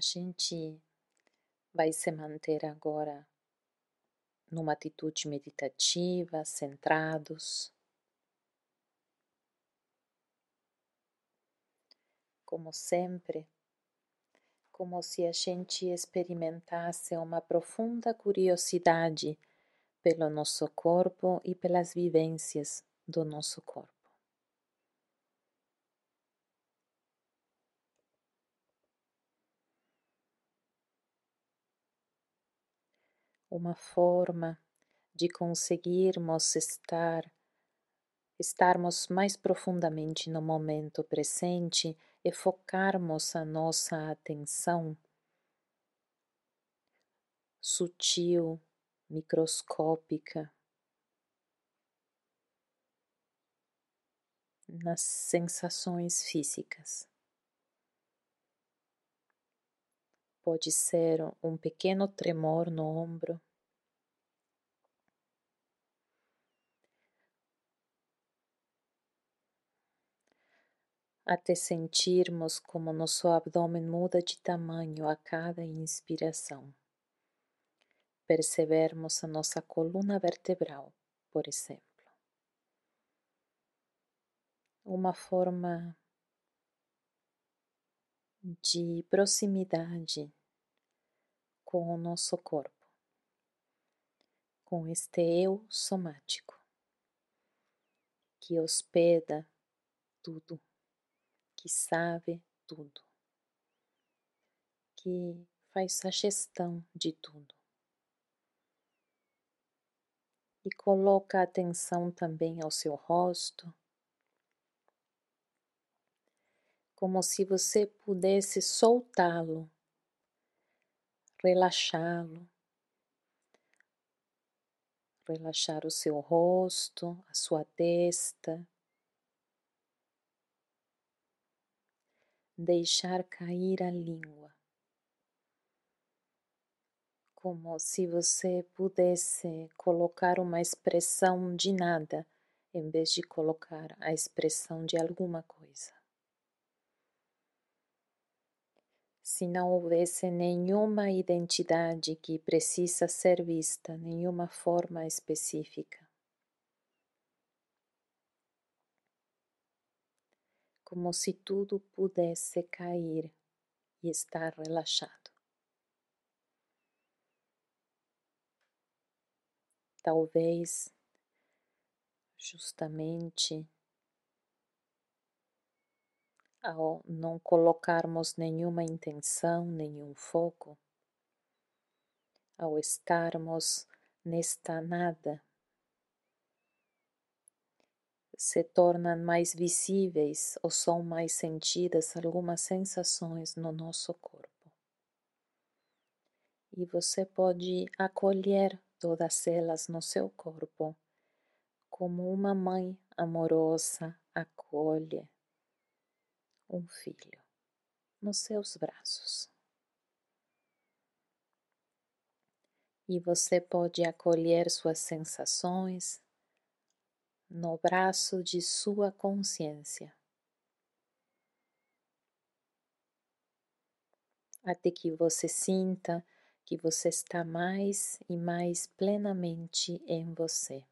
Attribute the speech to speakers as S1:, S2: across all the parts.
S1: A gente vai se manter agora numa atitude meditativa, centrados. Como sempre, como se a gente experimentasse uma profunda curiosidade pelo nosso corpo e pelas vivências do nosso corpo. Uma forma de conseguirmos estar estarmos mais profundamente no momento presente e focarmos a nossa atenção sutil, microscópica nas sensações físicas. Pode ser um pequeno tremor no ombro. Até sentirmos como nosso abdômen muda de tamanho a cada inspiração. Percebermos a nossa coluna vertebral, por exemplo. Uma forma de proximidade com o nosso corpo, com este eu somático que hospeda tudo, que sabe tudo, que faz a gestão de tudo. E coloca atenção também ao seu rosto, como se você pudesse soltá-lo, relaxá-lo, relaxar o seu rosto, a sua testa, deixar cair a língua, como se você pudesse colocar uma expressão de nada em vez de colocar a expressão de alguma coisa. Se não houvesse nenhuma identidade que precisa ser vista, nenhuma forma específica. Como se tudo pudesse cair e estar relaxado. Talvez, justamente, ao não colocarmos nenhuma intenção, nenhum foco, ao estarmos nesta nada, se tornam mais visíveis ou são mais sentidas algumas sensações no nosso corpo. E você pode acolher todas elas no seu corpo, como uma mãe amorosa acolhe um filho nos seus braços. E você pode acolher suas sensações no braço de sua consciência. Até que você sinta que você está mais e mais plenamente em você,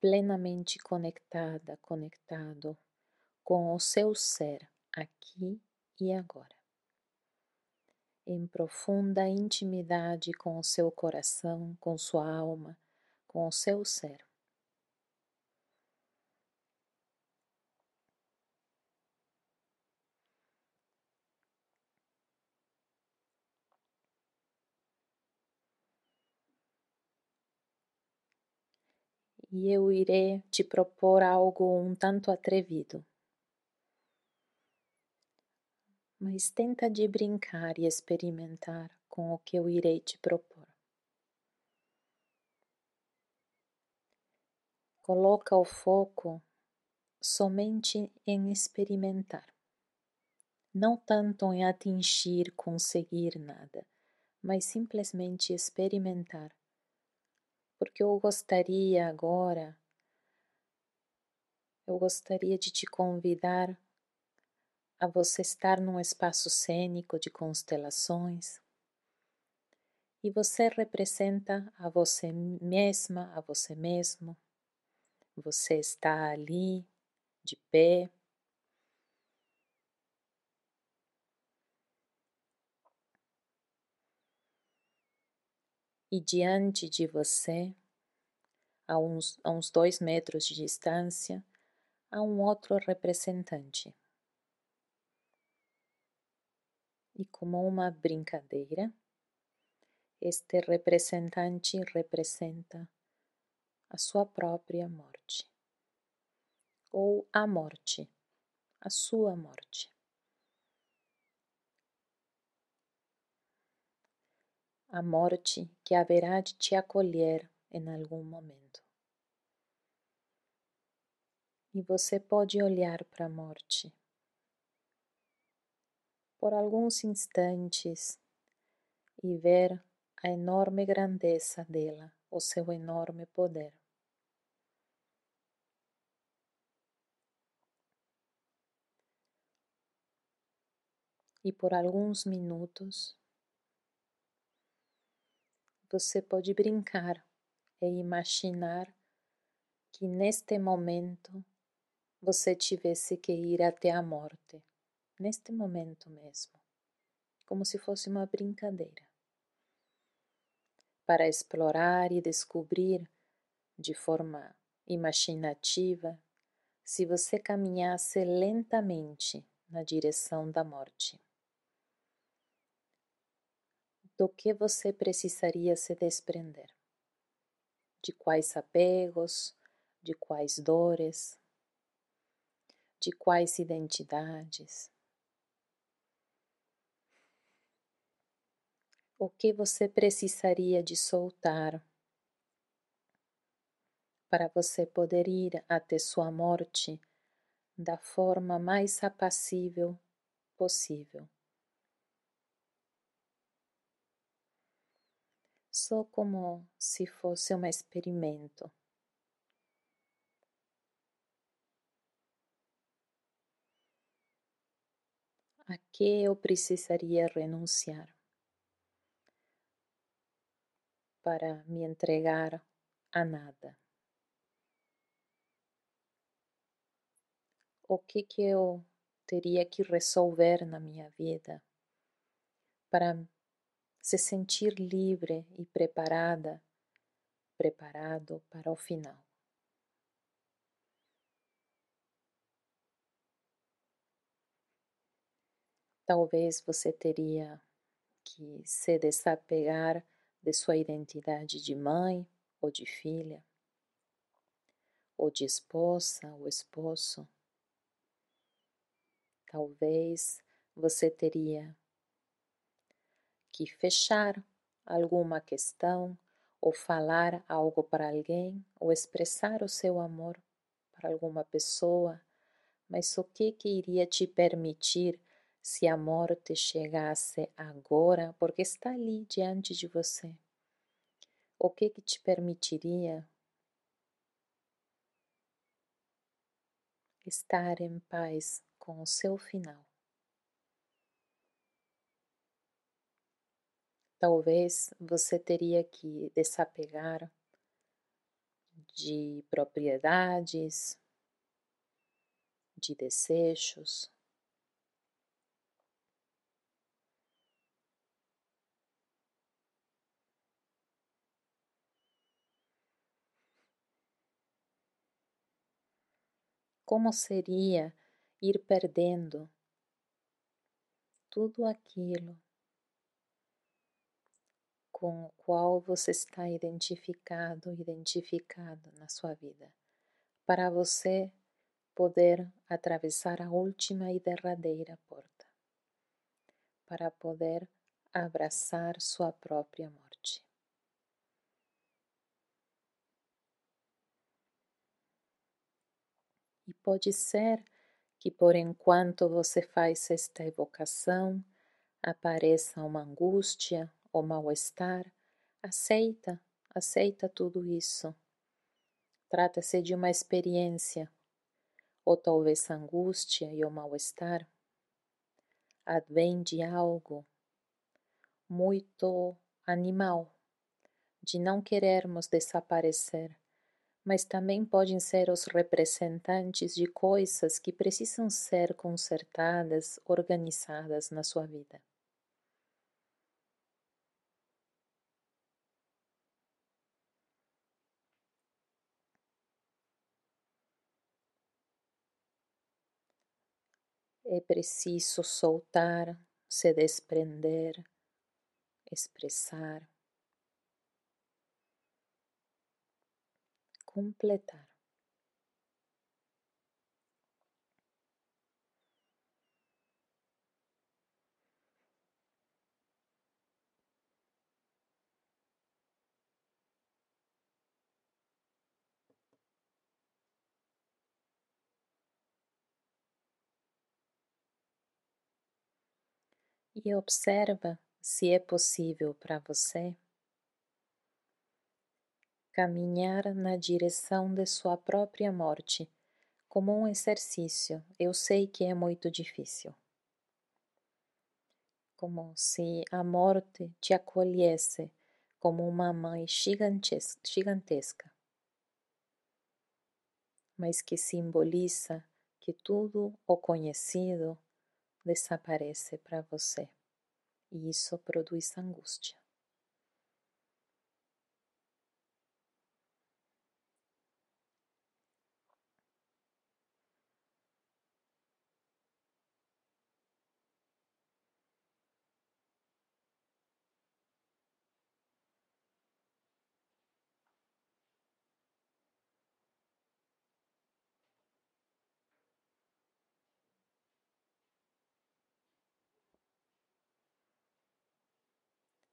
S1: plenamente conectada, conectado com o seu ser aqui e agora. Em profunda intimidade com o seu coração, com sua alma, com o seu ser. e eu irei te propor algo um tanto atrevido. Mas tenta de brincar e experimentar com o que eu irei te propor. Coloca o foco somente em experimentar, não tanto em atingir, conseguir nada, mas simplesmente experimentar. Porque eu gostaria agora, eu gostaria de te convidar a você estar num espaço cênico de constelações e você representa a você mesma, a você mesmo. Você está ali de pé. E diante de você, a uns, a uns dois metros de distância, há um outro representante. E como uma brincadeira, este representante representa a sua própria morte, ou a morte, a sua morte. A morte que haverá de te acolher em algum momento. E você pode olhar para a morte por alguns instantes e ver a enorme grandeza dela, o seu enorme poder. E por alguns minutos você pode brincar e imaginar que neste momento você tivesse que ir até a morte neste momento mesmo, como se fosse uma brincadeira, para explorar e descobrir de forma imaginativa se você caminhasse lentamente na direção da morte. Do que você precisaria se desprender? De quais apegos, de quais dores, de quais identidades? O que você precisaria de soltar para você poder ir até sua morte da forma mais apassível possível. Só como se fosse um experimento. A que eu precisaria renunciar? Para me entregar a nada. O que que eu teria que resolver na minha vida para se sentir livre e preparada, preparado para o final. Talvez você teria que se desapegar de sua identidade de mãe ou de filha, ou de esposa ou esposo. Talvez você teria que fechar alguma questão ou falar algo para alguém ou expressar o seu amor para alguma pessoa, mas o que que iria te permitir se a morte chegasse agora, porque está ali diante de você, o que que te permitiria estar em paz com o seu final? Talvez você teria que desapegar de propriedades, de desejos, como seria ir perdendo tudo aquilo com o qual você está identificado, identificado na sua vida, para você poder atravessar a última e derradeira porta, para poder abraçar sua própria morte. E pode ser que por enquanto você faz esta evocação, apareça uma angústia ou mal-estar, aceita, aceita tudo isso. Trata-se de uma experiência, ou talvez angústia e o mal-estar advém de algo muito animal, de não querermos desaparecer, mas também podem ser os representantes de coisas que precisam ser consertadas, organizadas na sua vida. É preciso soltar, se desprender, expressar, completar. e observa se é possível para você caminhar na direção de sua própria morte como um exercício. Eu sei que é muito difícil. Como se a morte te acolhesse como uma mãe gigantesca, mas que simboliza que tudo o conhecido desaparece para você e isso produz angústia.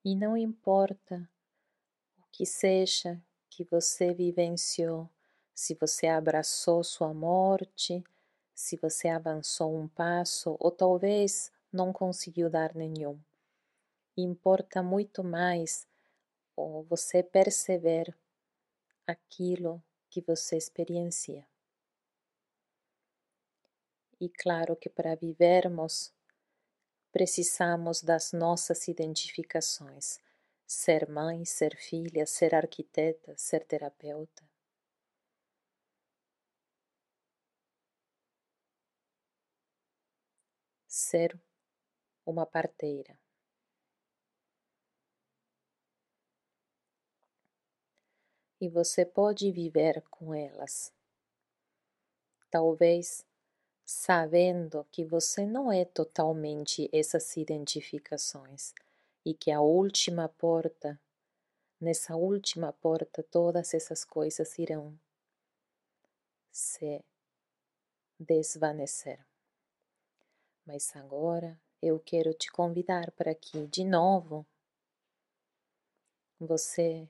S1: E não importa o que seja que você vivenciou, se você abraçou sua morte, se você avançou um passo ou talvez não conseguiu dar nenhum. Importa muito mais você perceber aquilo que você experiencia. E claro que para vivermos precisamos das nossas identificações: ser mãe, ser filha, ser arquiteta, ser terapeuta. Ser uma parteira. E você pode viver com elas. Talvez sabendo que você não é totalmente essas identificações e que a última porta, nessa última porta, todas essas coisas irão se desvanecer. Mas agora eu quero te convidar para que, de novo, você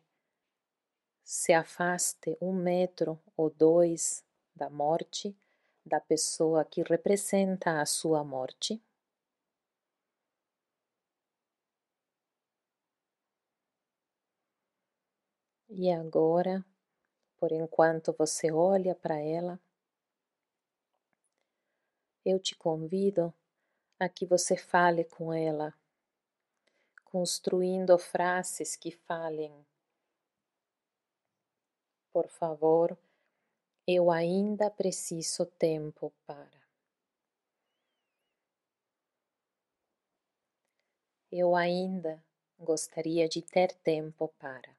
S1: se afaste um metro ou dois da morte da pessoa que representa a sua morte? E agora, por enquanto você olha para ela, eu te convido a que você fale com ela, construindo frases que falem. Por favor, eu ainda preciso tempo para. Eu ainda gostaria de ter tempo para.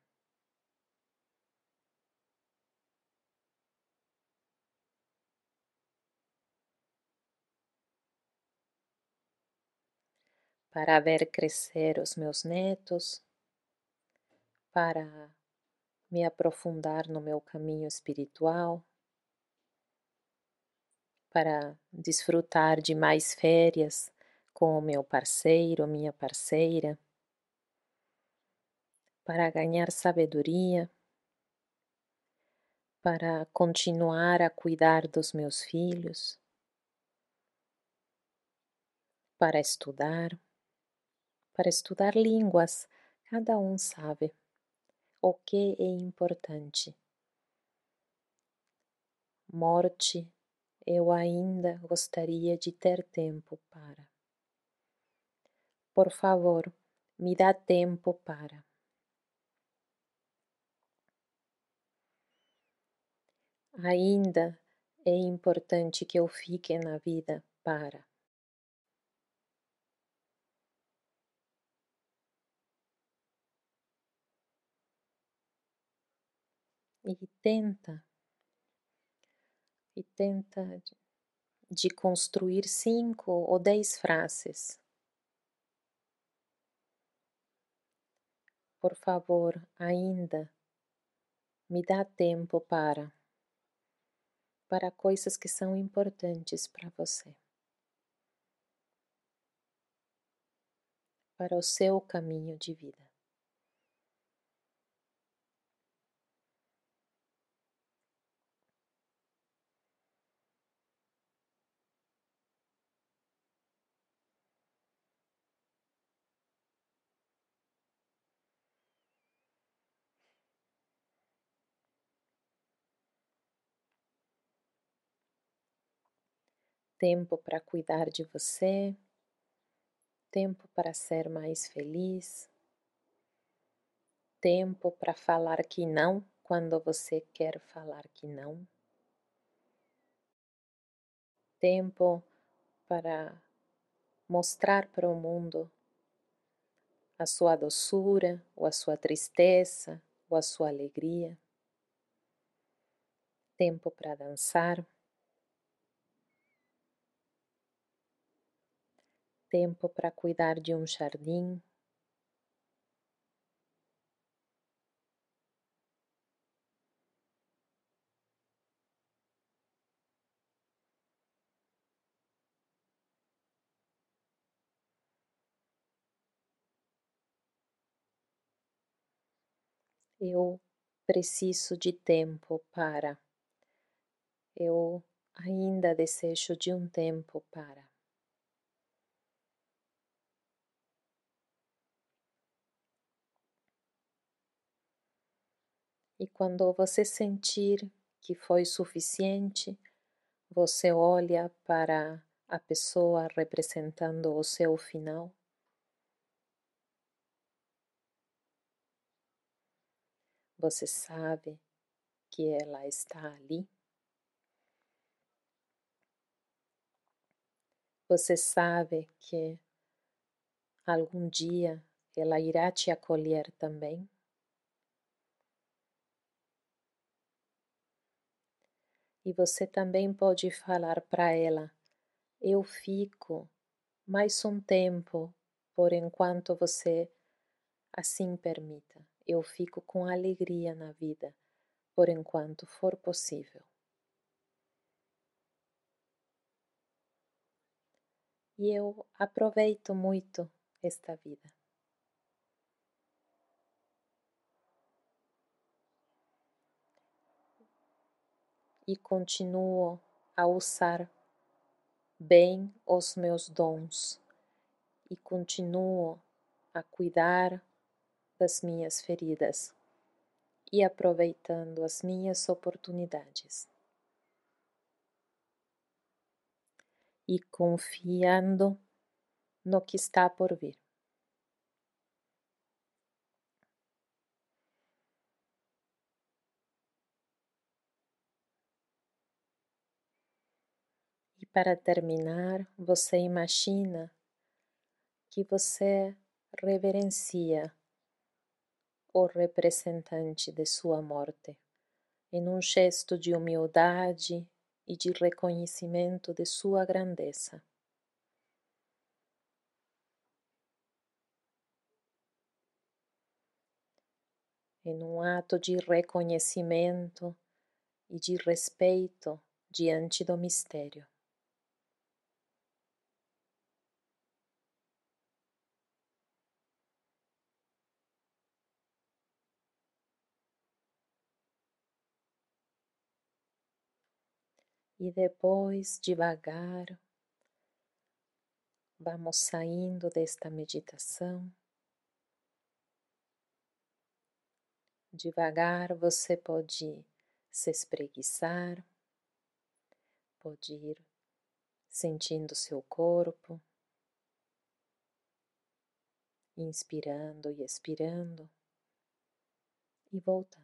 S1: Para ver crescer os meus netos, para me aprofundar no meu caminho espiritual para desfrutar de mais férias com o meu parceiro, minha parceira, para ganhar sabedoria, para continuar a cuidar dos meus filhos, para estudar, para estudar línguas, cada um sabe o que é importante. Morte eu ainda gostaria de ter tempo para. Por favor, me dá tempo para. Ainda é importante que eu fique na vida para. E tenta, e tenta de construir cinco ou dez frases. Por favor, ainda me dá tempo para para coisas que são importantes para você. Para o seu caminho de vida. Tempo para cuidar de você, tempo para ser mais feliz, tempo para falar que não quando você quer falar que não, tempo para mostrar para o mundo a sua doçura, ou a sua tristeza, ou a sua alegria, tempo para dançar. Tempo para cuidar de um jardim. Eu preciso de tempo para. Eu ainda desejo de um tempo para. E quando você sentir que foi suficiente, você olha para a pessoa representando o seu final. Você sabe que ela está ali. Você sabe que algum dia ela irá te acolher também. E você também pode falar para ela: Eu fico mais um tempo, por enquanto você assim permita. Eu fico com alegria na vida, por enquanto for possível. E eu aproveito muito esta vida. E continuo a usar bem os meus dons e continuo a cuidar das minhas feridas e aproveitando as minhas oportunidades. E confiando no que está por vir. Para terminar, você imagina que você reverencia o representante de sua morte em um gesto de humildade e de reconhecimento de sua grandeza. Em um ato de reconhecimento e de respeito diante do mistério. E depois, devagar, vamos saindo desta meditação. Devagar você pode se espreguiçar, pode ir sentindo seu corpo. inspirando e expirando e voltando.